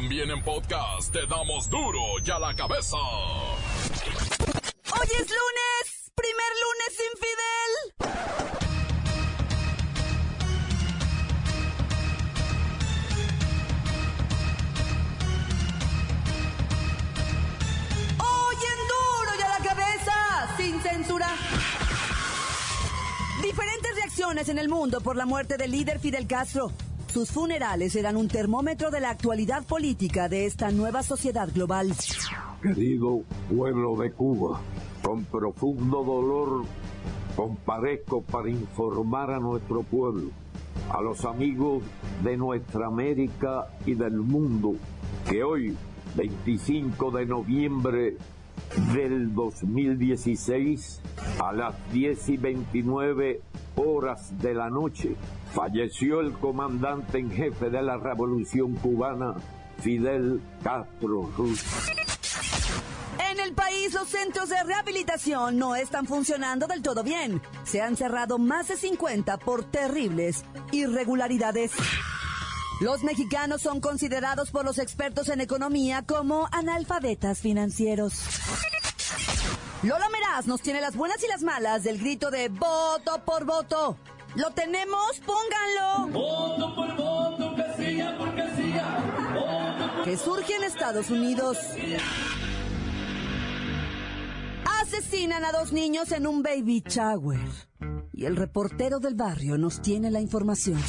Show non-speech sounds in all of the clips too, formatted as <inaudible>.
También en podcast te damos duro y a la cabeza. Hoy es lunes, primer lunes infidel. Hoy en duro y a la cabeza, sin censura. Diferentes reacciones en el mundo por la muerte del líder Fidel Castro. Sus funerales eran un termómetro de la actualidad política de esta nueva sociedad global. Querido pueblo de Cuba, con profundo dolor comparezco para informar a nuestro pueblo, a los amigos de nuestra América y del mundo, que hoy, 25 de noviembre del 2016, a las 10 y 29 horas de la noche, falleció el comandante en jefe de la Revolución Cubana, Fidel Castro Ruz. En el país los centros de rehabilitación no están funcionando del todo bien. Se han cerrado más de 50 por terribles irregularidades. Los mexicanos son considerados por los expertos en economía como analfabetas financieros. Lola Meraz nos tiene las buenas y las malas del grito de voto por voto. ¿Lo tenemos? Pónganlo. Voto por voto, casilla por casilla. Voto Que surge en Estados Unidos. Asesinan a dos niños en un baby shower. Y el reportero del barrio nos tiene la información.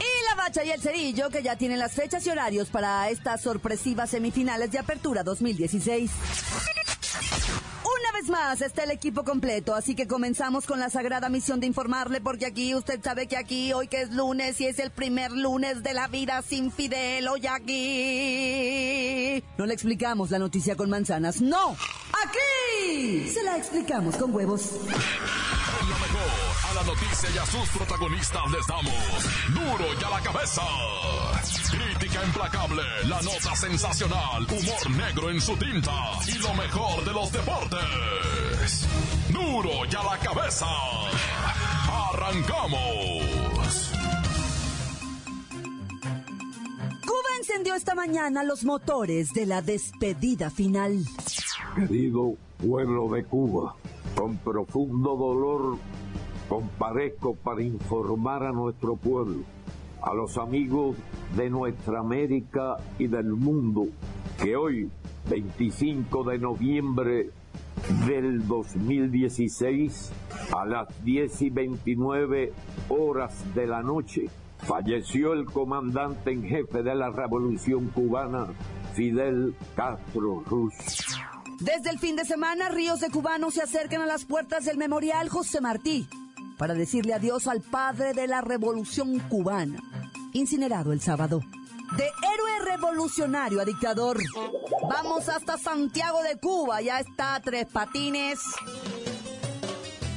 Y la bacha y el cerillo que ya tienen las fechas y horarios para estas sorpresivas semifinales de Apertura 2016. Más está el equipo completo, así que comenzamos con la sagrada misión de informarle, porque aquí usted sabe que aquí, hoy que es lunes y es el primer lunes de la vida sin Fidel, hoy aquí. No le explicamos la noticia con manzanas, no, aquí se la explicamos con huevos. Noticia y a sus protagonistas les damos duro y a la cabeza. Crítica implacable, la nota sensacional, humor negro en su tinta y lo mejor de los deportes. Duro y a la cabeza. Arrancamos. Cuba encendió esta mañana los motores de la despedida final. Querido pueblo de Cuba, con profundo dolor comparezco para informar a nuestro pueblo, a los amigos de nuestra América y del mundo, que hoy, 25 de noviembre del 2016, a las 10 y 29 horas de la noche, falleció el comandante en jefe de la Revolución Cubana, Fidel Castro Ruz. Desde el fin de semana, ríos de cubanos se acercan a las puertas del memorial José Martí para decirle adiós al padre de la revolución cubana, incinerado el sábado. De héroe revolucionario a dictador. Vamos hasta Santiago de Cuba, ya está Tres Patines.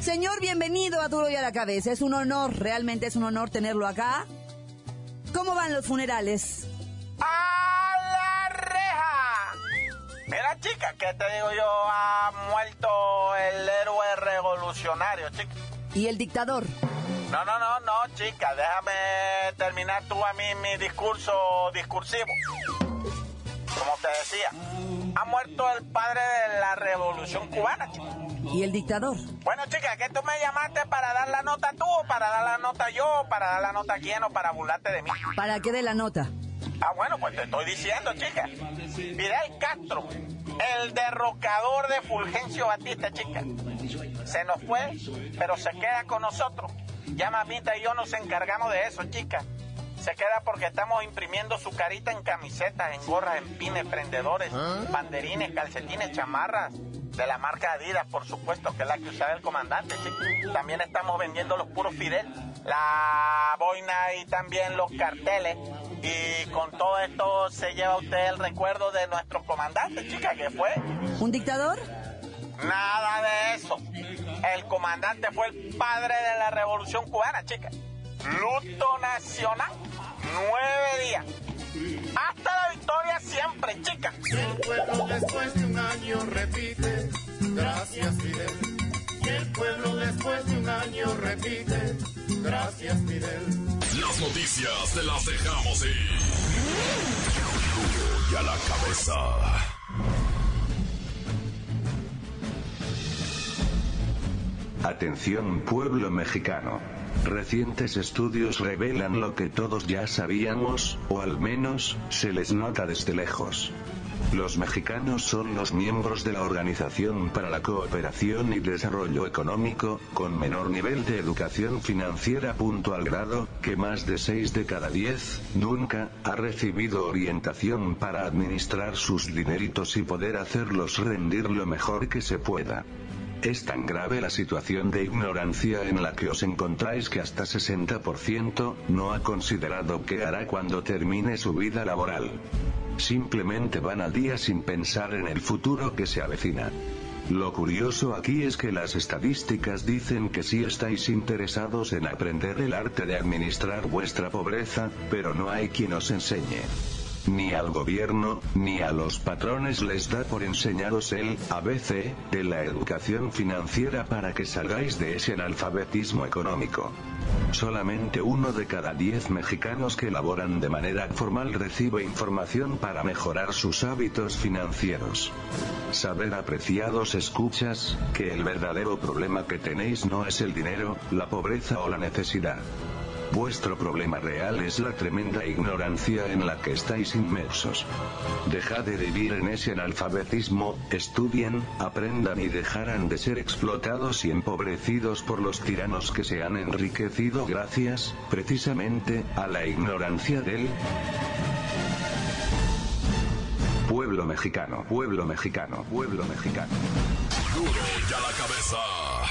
Señor, bienvenido a Duro y a la Cabeza. Es un honor, realmente es un honor tenerlo acá. ¿Cómo van los funerales? ¡A la reja! Mira, chica, ¿qué te digo yo? Ha muerto el héroe revolucionario, chica. ¿Y el dictador? No, no, no, no, chica, déjame terminar tú a mí mi discurso discursivo. Como te decía, ha muerto el padre de la revolución cubana, chica. ¿Y el dictador? Bueno, chica, ¿qué tú me llamaste para dar la nota tú, o para dar la nota yo, o para dar la nota quién, o para burlarte de mí? ¿Para qué de la nota? Ah, bueno, pues te estoy diciendo, chica. Fidel Castro, el derrocador de Fulgencio Batista, chica. Se nos fue, pero se queda con nosotros. Ya mamita y yo nos encargamos de eso, chica. Se queda porque estamos imprimiendo su carita en camisetas, en gorras, en pines, prendedores, banderines, calcetines, chamarras. De la marca Adidas, por supuesto, que es la que usaba el comandante, chica. También estamos vendiendo los puros Fidel, la boina y también los carteles. Y con todo esto se lleva usted el recuerdo de nuestro comandante, chica, que fue ¿Un dictador? Nada de eso. El comandante fue el padre de la revolución cubana, chica. Luto nacional, nueve días. Hasta la victoria siempre, chica. El pueblo después de un año repite, gracias Fidel. Y el pueblo después de un año repite, gracias Fidel. Las noticias te las dejamos ir. Y a la cabeza. Atención pueblo mexicano. Recientes estudios revelan lo que todos ya sabíamos, o al menos, se les nota desde lejos. Los mexicanos son los miembros de la Organización para la Cooperación y Desarrollo Económico, con menor nivel de educación financiera. Al grado, que más de 6 de cada 10, nunca, ha recibido orientación para administrar sus dineritos y poder hacerlos rendir lo mejor que se pueda. Es tan grave la situación de ignorancia en la que os encontráis que hasta 60% no ha considerado qué hará cuando termine su vida laboral. Simplemente van al día sin pensar en el futuro que se avecina. Lo curioso aquí es que las estadísticas dicen que sí estáis interesados en aprender el arte de administrar vuestra pobreza, pero no hay quien os enseñe. Ni al gobierno, ni a los patrones les da por enseñaros el ABC de la educación financiera para que salgáis de ese analfabetismo económico. Solamente uno de cada diez mexicanos que laboran de manera formal recibe información para mejorar sus hábitos financieros. Saber apreciados escuchas, que el verdadero problema que tenéis no es el dinero, la pobreza o la necesidad. Vuestro problema real es la tremenda ignorancia en la que estáis inmersos. Dejad de vivir en ese analfabetismo, estudien, aprendan y dejarán de ser explotados y empobrecidos por los tiranos que se han enriquecido gracias, precisamente, a la ignorancia del pueblo mexicano, pueblo mexicano, pueblo mexicano. Duro y a la cabeza.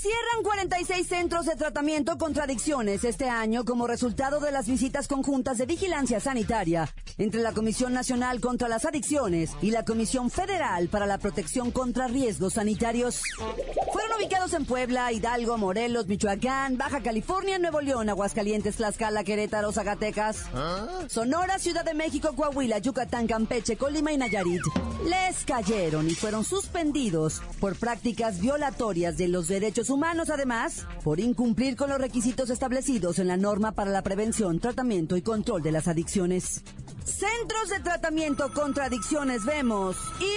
Cierran 46 centros de tratamiento contra adicciones este año como resultado de las visitas conjuntas de vigilancia sanitaria entre la Comisión Nacional contra las Adicciones y la Comisión Federal para la Protección contra Riesgos Sanitarios. Ubicados en Puebla, Hidalgo, Morelos, Michoacán, Baja California, Nuevo León, Aguascalientes, Tlaxcala, Querétaro, Zacatecas, Sonora, Ciudad de México, Coahuila, Yucatán, Campeche, Colima y Nayarit. Les cayeron y fueron suspendidos por prácticas violatorias de los derechos humanos, además, por incumplir con los requisitos establecidos en la norma para la prevención, tratamiento y control de las adicciones. Centros de tratamiento contra adicciones vemos.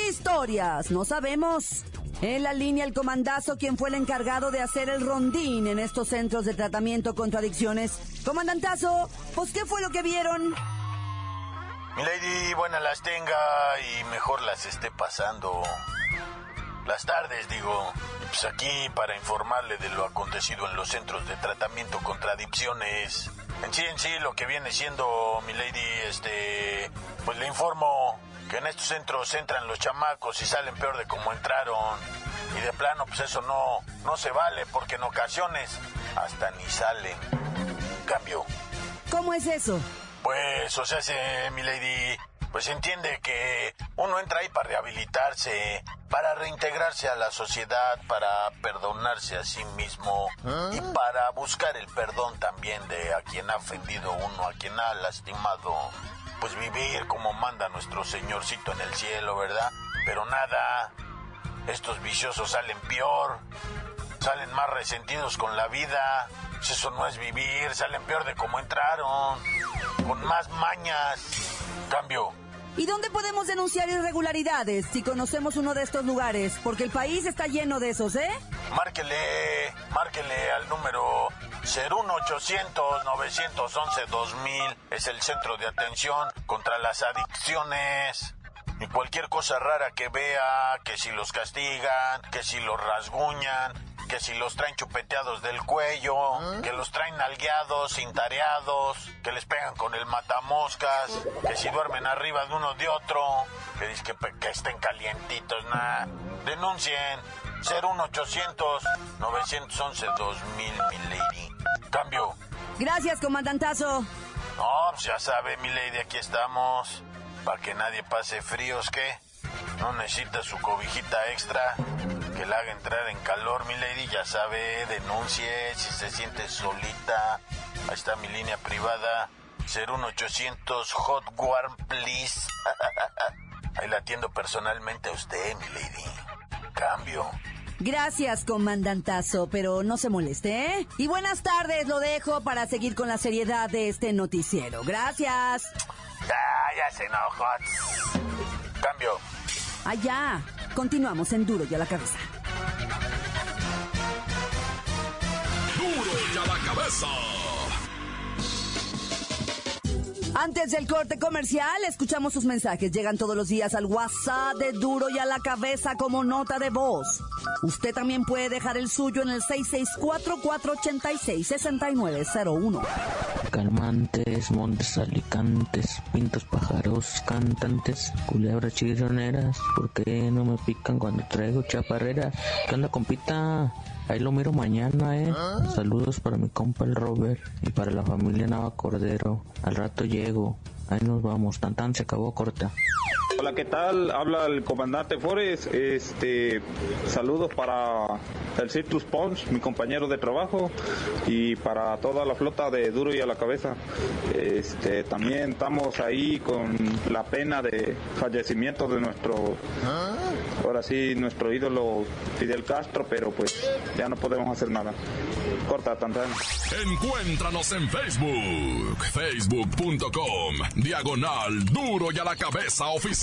Historias, no sabemos. En la línea el comandazo, quien fue el encargado de hacer el rondín en estos centros de tratamiento contra adicciones. Comandantazo, pues ¿qué fue lo que vieron? Milady, buenas las tenga y mejor las esté pasando. Las tardes, digo. Pues aquí para informarle de lo acontecido en los centros de tratamiento contra adicciones. En sí, en sí, lo que viene siendo, milady, este. Pues le informo que en estos centros entran los chamacos y salen peor de como entraron. Y de plano, pues eso no, no se vale, porque en ocasiones hasta ni salen. Cambio. ¿Cómo es eso? Pues, o sea, se, mi lady, pues entiende que uno entra ahí para rehabilitarse, para reintegrarse a la sociedad, para perdonarse a sí mismo y para buscar el perdón también de a quien ha ofendido uno, a quien ha lastimado. Pues vivir como manda nuestro señorcito en el cielo, ¿verdad? Pero nada, estos viciosos salen peor, salen más resentidos con la vida. Pues eso no es vivir, salen peor de como entraron, con más mañas. Cambio. ¿Y dónde podemos denunciar irregularidades si conocemos uno de estos lugares? Porque el país está lleno de esos, ¿eh? Márquele, márquele al número 01800 911 2000. Es el centro de atención contra las adicciones. Y cualquier cosa rara que vea, que si los castigan, que si los rasguñan, que si los traen chupeteados del cuello, que los traen nalgueados, cintareados, que les pegan con el matamoscas, que si duermen arriba de uno de otro, que dicen que, que estén calientitos, nada. Denuncien 01800 911 2000, mi lady. Cambio. Gracias, comandantazo. No, pues ya sabe, mi lady, aquí estamos. Para que nadie pase fríos, ¿qué? No necesita su cobijita extra que la haga entrar en calor, mi lady. Ya sabe, denuncie si se siente solita. Ahí está mi línea privada. 01800 Hot Warm, please. <laughs> Ahí la atiendo personalmente a usted, mi lady. Cambio. Gracias, comandantazo, pero no se moleste, ¿eh? Y buenas tardes, lo dejo para seguir con la seriedad de este noticiero. Gracias. Ah, ya se enojó. Cambio. Allá. Continuamos en Duro y a la cabeza. Duro y a la cabeza. Antes del corte comercial, escuchamos sus mensajes. Llegan todos los días al WhatsApp de Duro y a la cabeza como nota de voz. Usted también puede dejar el suyo en el 664-486-6901. Calmantes, montes, alicantes, pintos, pájaros, cantantes, culebras chirroneras. ¿Por qué no me pican cuando traigo chaparreras? ¿Qué onda, compita? Ahí lo miro mañana, ¿eh? Saludos para mi compa el Robert y para la familia Nava Cordero. Al rato llego. Ahí nos vamos. Tan tan se acabó corta. Hola, ¿qué tal? Habla el comandante Forest. Este, saludos para el Citrus Punch, mi compañero de trabajo, y para toda la flota de Duro y a la cabeza. Este, también estamos ahí con la pena de fallecimiento de nuestro, ahora sí, nuestro ídolo Fidel Castro, pero pues ya no podemos hacer nada. Corta, tan tan. Encuéntranos en Facebook, facebook.com, diagonal duro y a la cabeza oficial.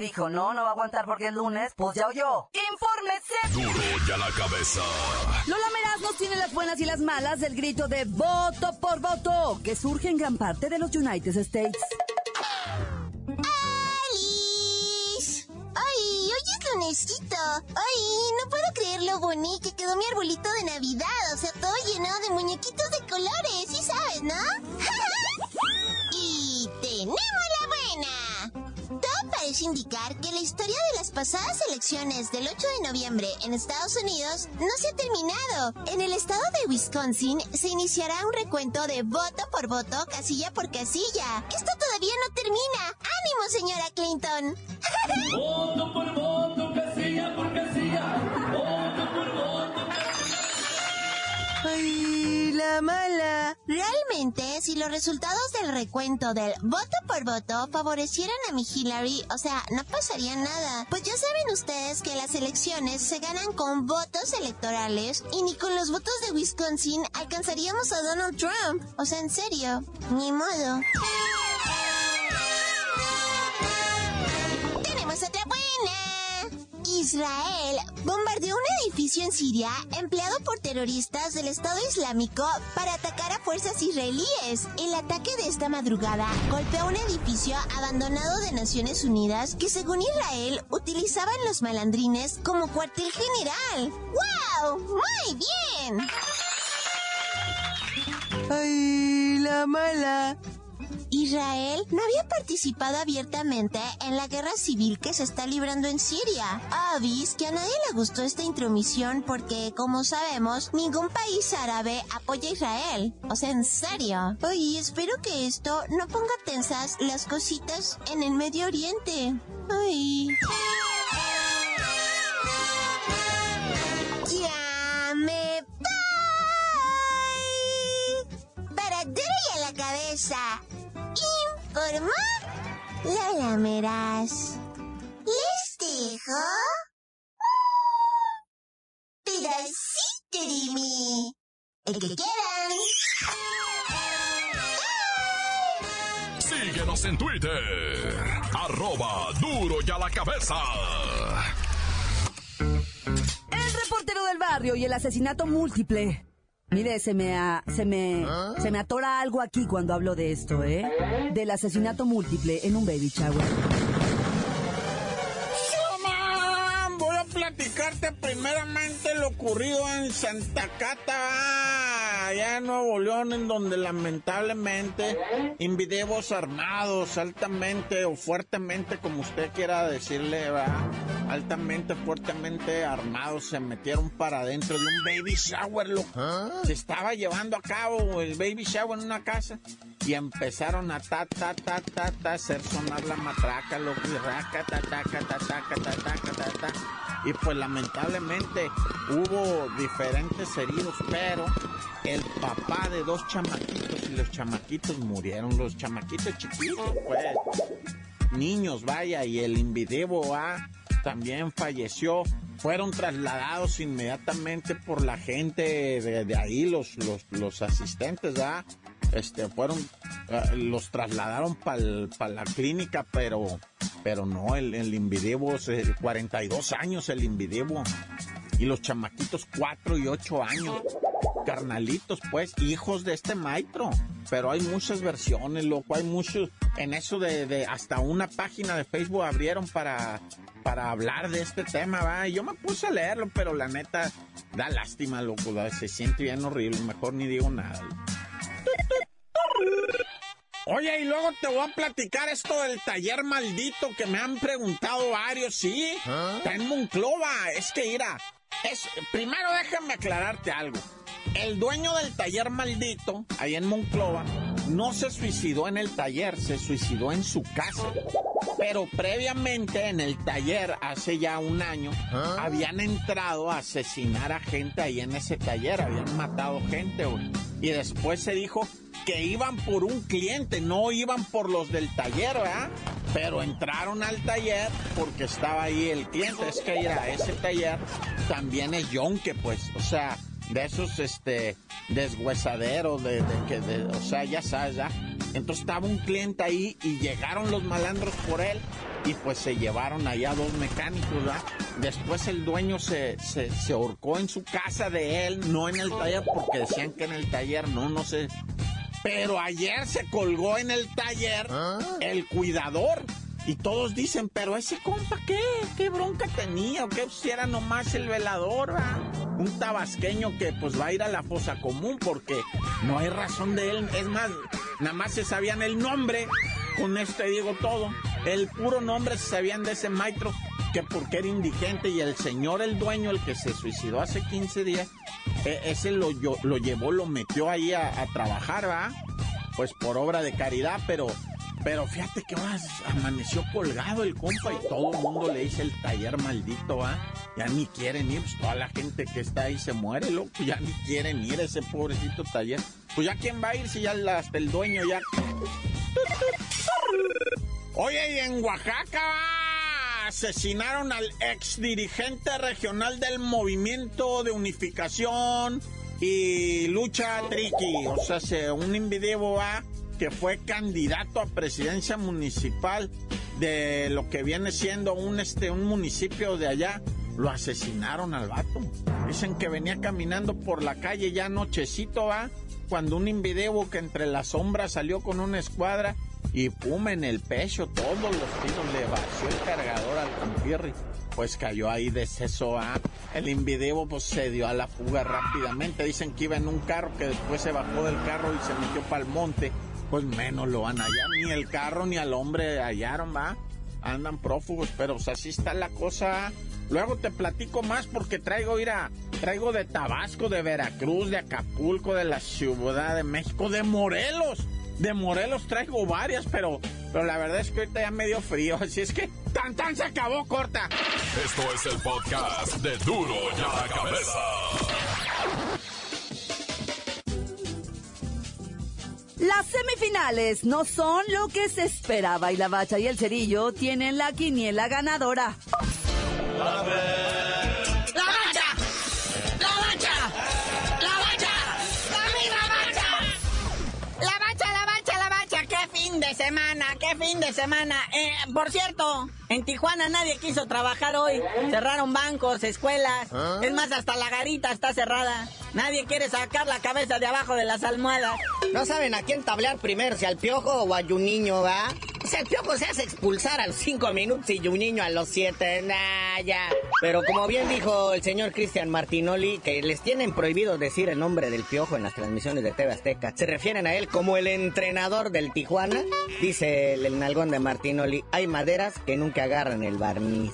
dijo? No, no va a aguantar porque es lunes. Pues ya oyó. ¡Infórmese! Duro y a la cabeza. Lola Meraz nos tiene las buenas y las malas del grito de voto por voto, que surge en gran parte de los United States. ¡Alice! ¡Ay, hoy es lunesito! ¡Ay, no puedo creer lo bonito que quedó mi arbolito de Navidad! O sea, todo llenado de muñequitos de colores, ¿sí sabes, no? <laughs> y tenemos indicar que la historia de las pasadas elecciones del 8 de noviembre en Estados Unidos no se ha terminado. En el estado de Wisconsin se iniciará un recuento de voto por voto, casilla por casilla. Esto todavía no termina. ¡Ánimo, señora Clinton! <laughs> Voto por voto, ¡Ay, la mala! Realmente, si los resultados del recuento del voto por voto favorecieran a mi Hillary, o sea, no pasaría nada. Pues ya saben ustedes que las elecciones se ganan con votos electorales y ni con los votos de Wisconsin alcanzaríamos a Donald Trump. O sea, en serio, ni modo. Israel bombardeó un edificio en Siria empleado por terroristas del Estado Islámico para atacar a fuerzas israelíes. El ataque de esta madrugada golpeó un edificio abandonado de Naciones Unidas que según Israel utilizaban los malandrines como cuartel general. ¡Wow! ¡Muy bien! ¡Ay, la mala! Israel no había participado abiertamente en la guerra civil que se está librando en Siria. Avis que a nadie le gustó esta intromisión porque, como sabemos, ningún país árabe apoya a Israel. O sea, en serio. Oye, espero que esto no ponga tensas las cositas en el Medio Oriente. Ay. Para duro a la cabeza. Informó Lola Meraz. Les dejo pedacito de mí. El que quieran. Síguenos en Twitter. Arroba duro y a la cabeza. El reportero del barrio y el asesinato múltiple. Mire, se me, a- se me, se me atora algo aquí cuando hablo de esto, ¿eh? Del asesinato múltiple en un baby shower. Voy a platicarte primeramente lo ocurrido en Santa Cata. Allá en Nuevo León, en donde lamentablemente individuos armados, altamente o fuertemente, como usted quiera decirle, ¿verdad? altamente, fuertemente armados, se metieron para adentro de un baby shower, loco. Se estaba llevando a cabo el baby shower en una casa y empezaron a ta ta ta ta ta hacer sonar la matraca, loco, y raca ta ta ta ta ta ta ta ta ta ta y pues lamentablemente hubo diferentes heridos, pero el papá de dos chamaquitos y los chamaquitos murieron, los chamaquitos chiquitos, pues niños, vaya, y el invidebo A también falleció. Fueron trasladados inmediatamente por la gente de, ahí, los, los, los asistentes. Este, fueron, eh, los trasladaron para la clínica, pero, pero no, el, el invidebo, 42 años el invidebo, y los chamaquitos 4 y 8 años, carnalitos, pues, hijos de este maestro, pero hay muchas versiones, loco, hay muchos, en eso de, de hasta una página de Facebook abrieron para para hablar de este tema, va. Y yo me puse a leerlo, pero la neta da lástima, loco. Se siente bien horrible. Mejor ni digo nada. Oye, y luego te voy a platicar esto del taller maldito que me han preguntado varios, ¿sí? ¿Ah? Está en Monclova. Es que, mira, es, primero déjame aclararte algo. El dueño del taller maldito, ahí en Monclova, no se suicidó en el taller, se suicidó en su casa. Pero previamente en el taller, hace ya un año, ¿Ah? habían entrado a asesinar a gente ahí en ese taller, habían matado gente, güey. Y después se dijo que iban por un cliente, no iban por los del taller, ¿verdad? Pero entraron al taller porque estaba ahí el cliente. Es que ir a ese taller también es yonque, pues, o sea, de esos, este, deshuesaderos, de, que, de, o sea, ya sabes, ¿ya? Entonces estaba un cliente ahí y llegaron los malandros por él y pues se llevaron allá dos mecánicos, ¿verdad? Después el dueño se, se, se ahorcó en su casa de él, no en el taller, porque decían que en el taller no, no sé. Pero ayer se colgó en el taller ¿Ah? el cuidador. Y todos dicen, pero ese compa, ¿qué? ¿Qué bronca tenía? ¿O qué si era nomás el velador? Un tabasqueño que pues va a ir a la fosa común porque no hay razón de él. Es más, nada más se sabían el nombre. Con esto digo todo. El puro nombre se sabían de ese maestro que porque era indigente y el señor, el dueño, el que se suicidó hace 15 días, e, ese lo, lo llevó, lo metió ahí a, trabajar, ¿va? Pues por obra de caridad, pero pero fíjate que más amaneció colgado el compa y todo el mundo le dice el taller maldito, ¿va? Ya ni quieren ir, pues toda la gente que está ahí se muere, loco, ya ni quieren ir ese pobrecito taller. Pues ya quién va a ir si ya hasta el dueño ya... Oye, y en Oaxaca asesinaron al ex dirigente regional del Movimiento de Unificación y Lucha Triqui, o sea, un individuo va que fue candidato a presidencia municipal de lo que viene siendo un, este, un municipio de allá. Lo asesinaron al vato. Dicen que venía caminando por la calle ya nochecito, va, cuando un invideo que entre las sombras salió con una escuadra y pum en el pecho, todos los tiros le vació el cargador al compirri. Pues cayó ahí de seso a el invideo pues se dio a la fuga rápidamente. Dicen que iba en un carro que después se bajó del carro y se metió para el monte pues menos lo van allá. Ni el carro ni al hombre hallaron, va. Andan prófugos, pero pues, así está la cosa. Luego te platico más porque traigo, mira, traigo de Tabasco, de Veracruz, de Acapulco, de la Ciudad de México, de Morelos. De Morelos traigo varias, pero, pero la verdad es que ahorita ya medio frío, <laughs> así es que tan tan se acabó corta. Esto es el podcast de Duro ya la cabeza. Las semifinales no son lo que se esperaba y la bacha y el cerillo tienen la quiniela ganadora. ¡La bacha! ¡La bacha! ¡La bacha! ¡La misma bacha! La bacha, la bacha, la bacha. ¡Qué fin de semana! ¡Qué fin de semana! Eh, por cierto, en Tijuana nadie quiso trabajar hoy. Cerraron bancos, escuelas. ¿Ah? Es más, hasta la garita está cerrada. Nadie quiere sacar la cabeza de abajo de las almohadas. No saben a quién tablear primero, si al piojo o a niño, ¿va? pues el piojo se hace expulsar a los cinco minutos y un niño a los siete. Nah, ya. Pero como bien dijo el señor Cristian Martinoli, que les tienen prohibido decir el nombre del piojo en las transmisiones de TV Azteca. Se refieren a él como el entrenador del Tijuana. Dice el, el nalgón de Martinoli, hay maderas que nunca agarran el barniz.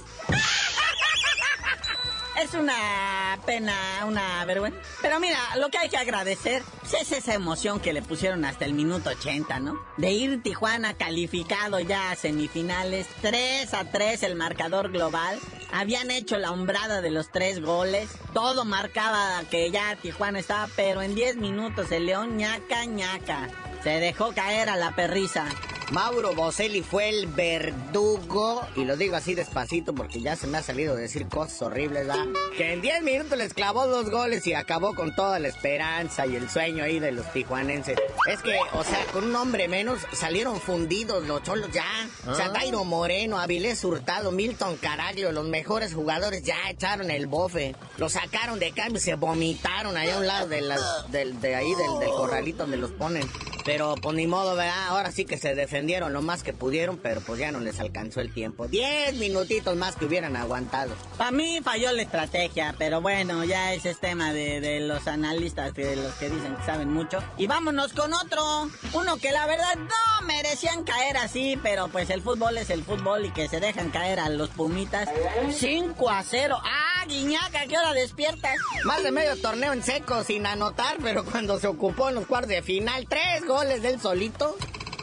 Es una pena, una vergüenza. Pero mira, lo que hay que agradecer es esa emoción que le pusieron hasta el minuto 80, ¿no? De ir Tijuana calificado ya a semifinales, 3 a 3 el marcador global. Habían hecho la hombrada de los tres goles. Todo marcaba que ya Tijuana estaba, pero en 10 minutos el León ñaca ñaca. Se dejó caer a la perrisa. Mauro Boselli fue el verdugo, y lo digo así despacito porque ya se me ha salido decir cosas horribles, ¿verdad? Que en 10 minutos les clavó dos goles y acabó con toda la esperanza y el sueño ahí de los tijuanenses. Es que, o sea, con un hombre menos salieron fundidos los cholos ya. O sea, Dairo Moreno, Avilés Hurtado, Milton Caraglio, los mejores jugadores ya echaron el bofe. Lo sacaron de cambio y se vomitaron allá a un lado de, las- del- de ahí del, del corralito donde los ponen. Pero pues ni modo, ¿verdad? Ahora sí que se defendieron lo más que pudieron, pero pues ya no les alcanzó el tiempo. Diez minutitos más que hubieran aguantado. Para mí falló la estrategia, pero bueno, ya ese es tema de, de los analistas, de los que dicen que saben mucho. Y vámonos con otro. Uno que la verdad no merecían caer así, pero pues el fútbol es el fútbol y que se dejan caer a los Pumitas. 5 a 0. ¡Ah, Guiñaca! ¿Qué hora despiertas? Más de medio torneo en seco sin anotar, pero cuando se ocupó en los cuartos de final, tres goles del solito.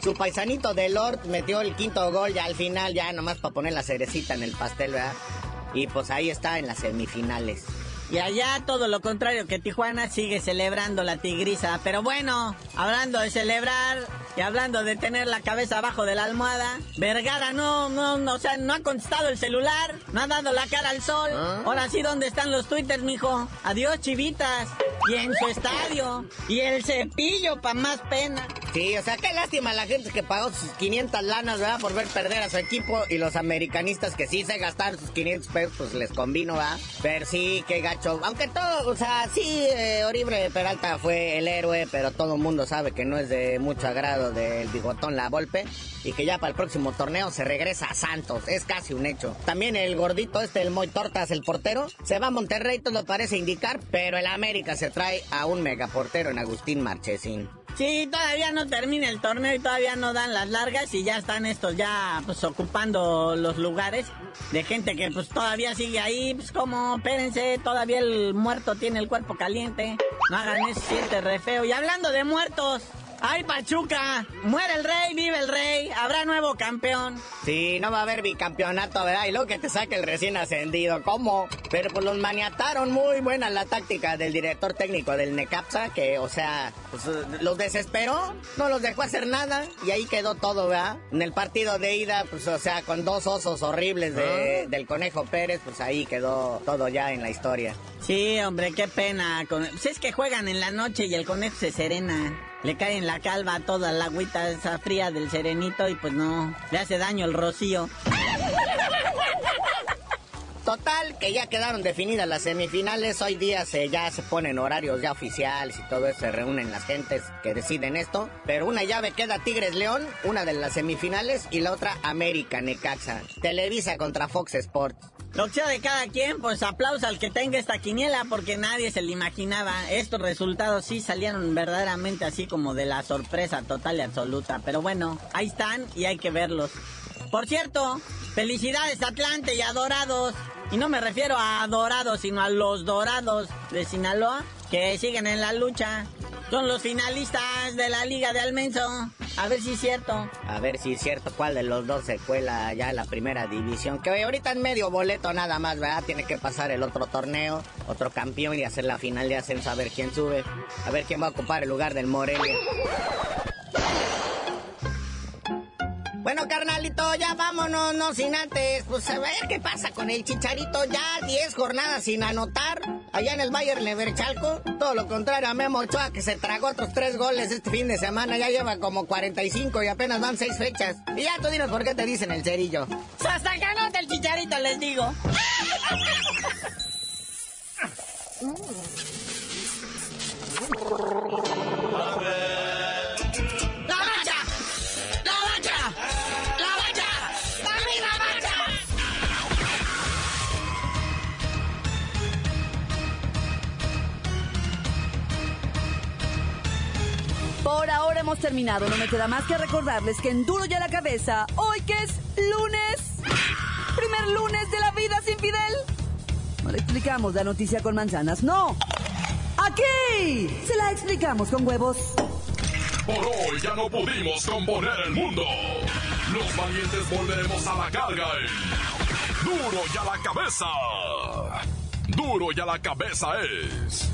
Su paisanito de Lord metió el quinto gol ya al final, ya nomás para poner la cerecita en el pastel, ¿verdad? Y pues ahí está en las semifinales. Y allá todo lo contrario que Tijuana sigue celebrando la tigriza. Pero bueno, hablando de celebrar y hablando de tener la cabeza abajo de la almohada, Vergara no, no, no, o sea, no ha contestado el celular, no ha dado la cara al sol. Ahora sí, ¿dónde están los twitters, mijo? Adiós, chivitas. Y en su estadio. Y el cepillo, pa' más pena. Sí, o sea, qué lástima la gente que pagó sus 500 lanas, ¿verdad? Por ver perder a su equipo y los americanistas que sí se gastaron sus 500 pesos, pues les convino, ¿verdad? Pero sí, qué gacho. Aunque todo, o sea, sí, eh, Oribe Peralta fue el héroe, pero todo el mundo sabe que no es de mucho agrado del bigotón La Volpe y que ya para el próximo torneo se regresa a Santos. Es casi un hecho. También el gordito este, el Moy Tortas, el portero, se va a Monterrey, todo parece indicar, pero el América se trae a un megaportero en Agustín Marchesín. Sí, todavía no termina el torneo y todavía no dan las largas y ya están estos ya pues ocupando los lugares de gente que pues todavía sigue ahí, pues como, espérense, todavía el muerto tiene el cuerpo caliente, no hagan eso, siente re feo. Y hablando de muertos, ¡Ay, Pachuca! Muere el rey, vive el rey, habrá nuevo campeón. Sí, no va a haber bicampeonato, ¿verdad? Y luego que te saque el recién ascendido, ¿cómo? Pero pues los maniataron, muy buena la táctica del director técnico del Necaxa, que, o sea, pues los desesperó, no los dejó hacer nada, y ahí quedó todo, ¿verdad? En el partido de ida, pues, o sea, con dos osos horribles de- del Conejo Pérez, pues ahí quedó todo ya en la historia. Sí, hombre, qué pena. Pues es que juegan en la noche y el conejo se serena. Le cae en la calva toda la agüita esa fría del serenito y pues no, le hace daño el rocío. Total, que ya quedaron definidas las semifinales. Hoy día se, ya se ponen horarios ya oficiales y todo eso. Se reúnen las gentes que deciden esto. Pero una llave queda Tigres León, una de las semifinales, y la otra América Necaxa. Televisa contra Fox Sports. Lo que sea de cada quien, pues aplauso al que tenga esta quiniela porque nadie se le imaginaba. Estos resultados sí salieron verdaderamente así como de la sorpresa total y absoluta. Pero bueno, ahí están y hay que verlos. Por cierto, felicidades Atlante y a Dorados. Y no me refiero a Dorados, sino a los Dorados de Sinaloa, que siguen en la lucha. Son los finalistas de la Liga de Almenso. A ver si es cierto. A ver si es cierto cuál de los dos se cuela ya en la primera división. Que ahorita es medio boleto nada más, ¿verdad? Tiene que pasar el otro torneo, otro campeón y hacer la final de ascenso a ver quién sube. A ver quién va a ocupar el lugar del Morelia. Bueno, carnalito, ya vámonos, no sin antes. Pues a ver qué pasa con el chicharito. Ya 10 jornadas sin anotar. Allá en el Bayern Leverchalco. Todo lo contrario a Memo Ochoa, que se tragó otros 3 goles este fin de semana. Ya lleva como 45 y apenas van 6 fechas. Y ya tú dinos por qué te dicen el cerillo. Hasta que anote el chicharito, les digo. <laughs> hemos terminado. No me queda más que recordarles que en Duro ya la cabeza, hoy que es lunes, primer lunes de la vida sin Fidel. No le explicamos la noticia con manzanas, no. Aquí se la explicamos con huevos. Por hoy ya no pudimos componer el mundo. Los valientes volveremos a la carga en Duro y a la cabeza. Duro y a la cabeza es.